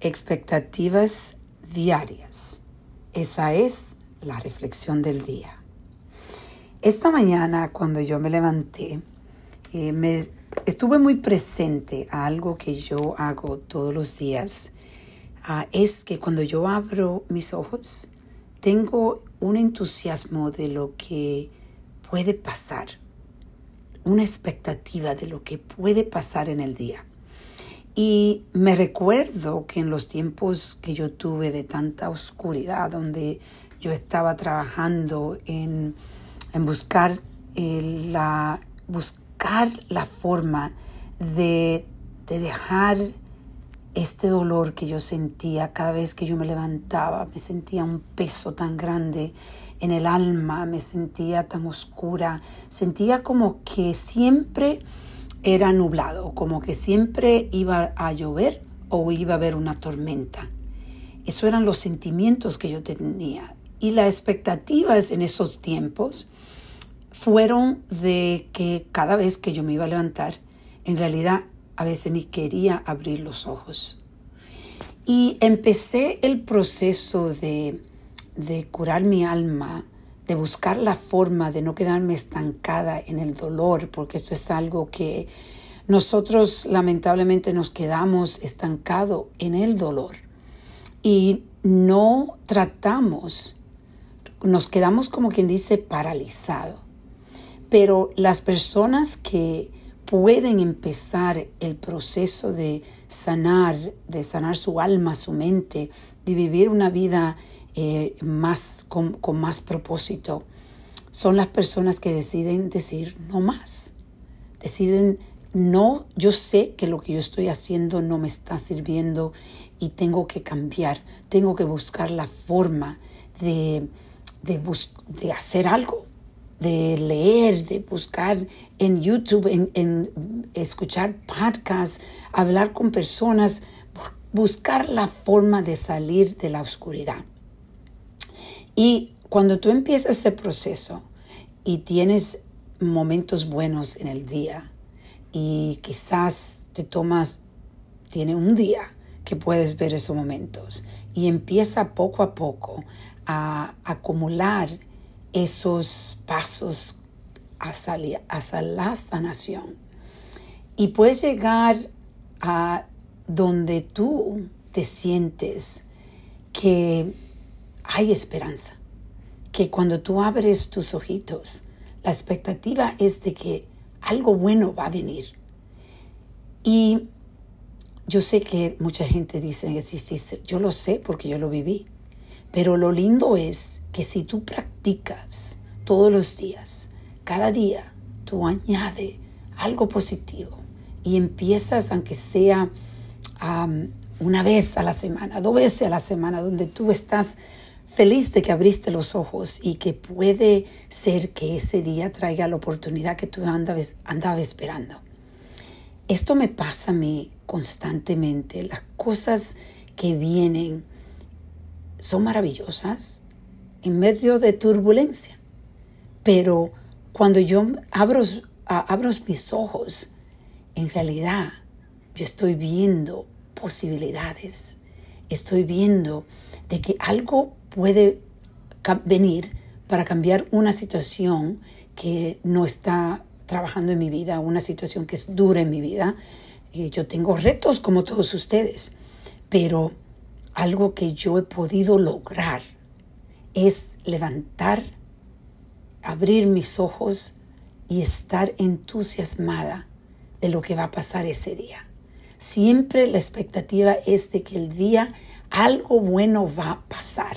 Expectativas diarias. Esa es la reflexión del día. Esta mañana cuando yo me levanté, eh, me estuve muy presente a algo que yo hago todos los días. Ah, es que cuando yo abro mis ojos, tengo un entusiasmo de lo que puede pasar, una expectativa de lo que puede pasar en el día. Y me recuerdo que en los tiempos que yo tuve de tanta oscuridad, donde yo estaba trabajando en, buscar, eh, la, buscar la forma de, de dejar este dolor que yo sentía cada vez que yo me levantaba, me sentía un peso tan grande en el alma, me sentía tan oscura, sentía como que siempre era nublado, como que siempre iba a llover o iba a haber una tormenta. Eso eran los sentimientos que yo tenía. Y las expectativas en esos tiempos fueron de que cada vez que yo me iba a levantar, en realidad a veces ni quería abrir los ojos. Y empecé el proceso de, de curar mi alma de buscar la forma de no quedarme estancada en el dolor, porque esto es algo que nosotros lamentablemente nos quedamos estancados en el dolor y no tratamos, nos quedamos como quien dice paralizado. Pero las personas que pueden empezar el proceso de sanar, de sanar su alma, su mente, de vivir una vida eh, más, con, más propósito. Son las personas que deciden decir no más. Deciden no, yo sé que lo que yo estoy haciendo no me está sirviendo y tengo que cambiar, tengo que buscar la forma de, de hacer algo, de leer, de buscar en YouTube, en, en escuchar podcasts, hablar con personas, buscar la forma de salir de la oscuridad. Y cuando tú empiezas este proceso y tienes momentos buenos en el día y quizás te tomas, tiene un día que puedes ver esos momentos y empieza poco a poco a acumular esos pasos hacia, hacia la sanación. Y puedes llegar a donde tú te sientes que hay esperanza. Que cuando tú abres tus ojitos, la expectativa es de que algo bueno va a venir. Y yo sé que mucha gente dice es difícil. Yo lo sé porque yo lo viví. Pero lo lindo es que si tú practicas todos los días, cada día, tú añade algo positivo y empiezas, aunque sea una vez a la semana, dos veces a la semana, donde tú estás feliz de que abriste los ojos y que puede ser que ese día traiga la oportunidad que tú andabas, andaba esperando. Esto me pasa a mí constantemente. Las cosas que vienen son maravillosas en medio de turbulencia. Pero cuando yo abro, abro mis ojos, en realidad yo estoy viendo posibilidades. Estoy viendo de que algo puede venir para cambiar una situación que no está trabajando en mi vida, una situación que es dura en mi vida. yo tengo retos como todos ustedes, pero algo que yo he podido lograr es levantar, abrir mis ojos y estar entusiasmada de lo que va a pasar ese día. Siempre la expectativa es de que el día algo bueno va a pasar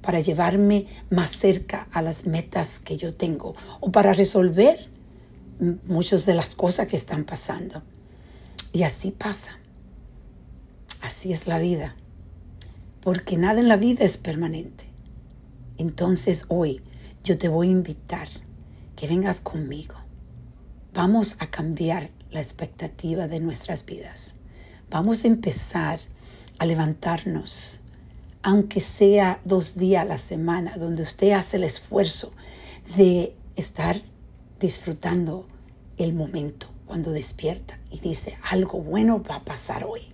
para llevarme más cerca a las metas que yo tengo o para resolver muchas de las cosas que están pasando. Y así pasa. Así es la vida. Porque nada en la vida es permanente. Entonces hoy yo te voy a invitar que vengas conmigo. Vamos a cambiar la expectativa de nuestras vidas. Vamos a empezar a levantarnos aunque sea dos días a la semana, donde usted hace el esfuerzo de estar disfrutando el momento cuando despierta y dice, algo bueno va a pasar hoy.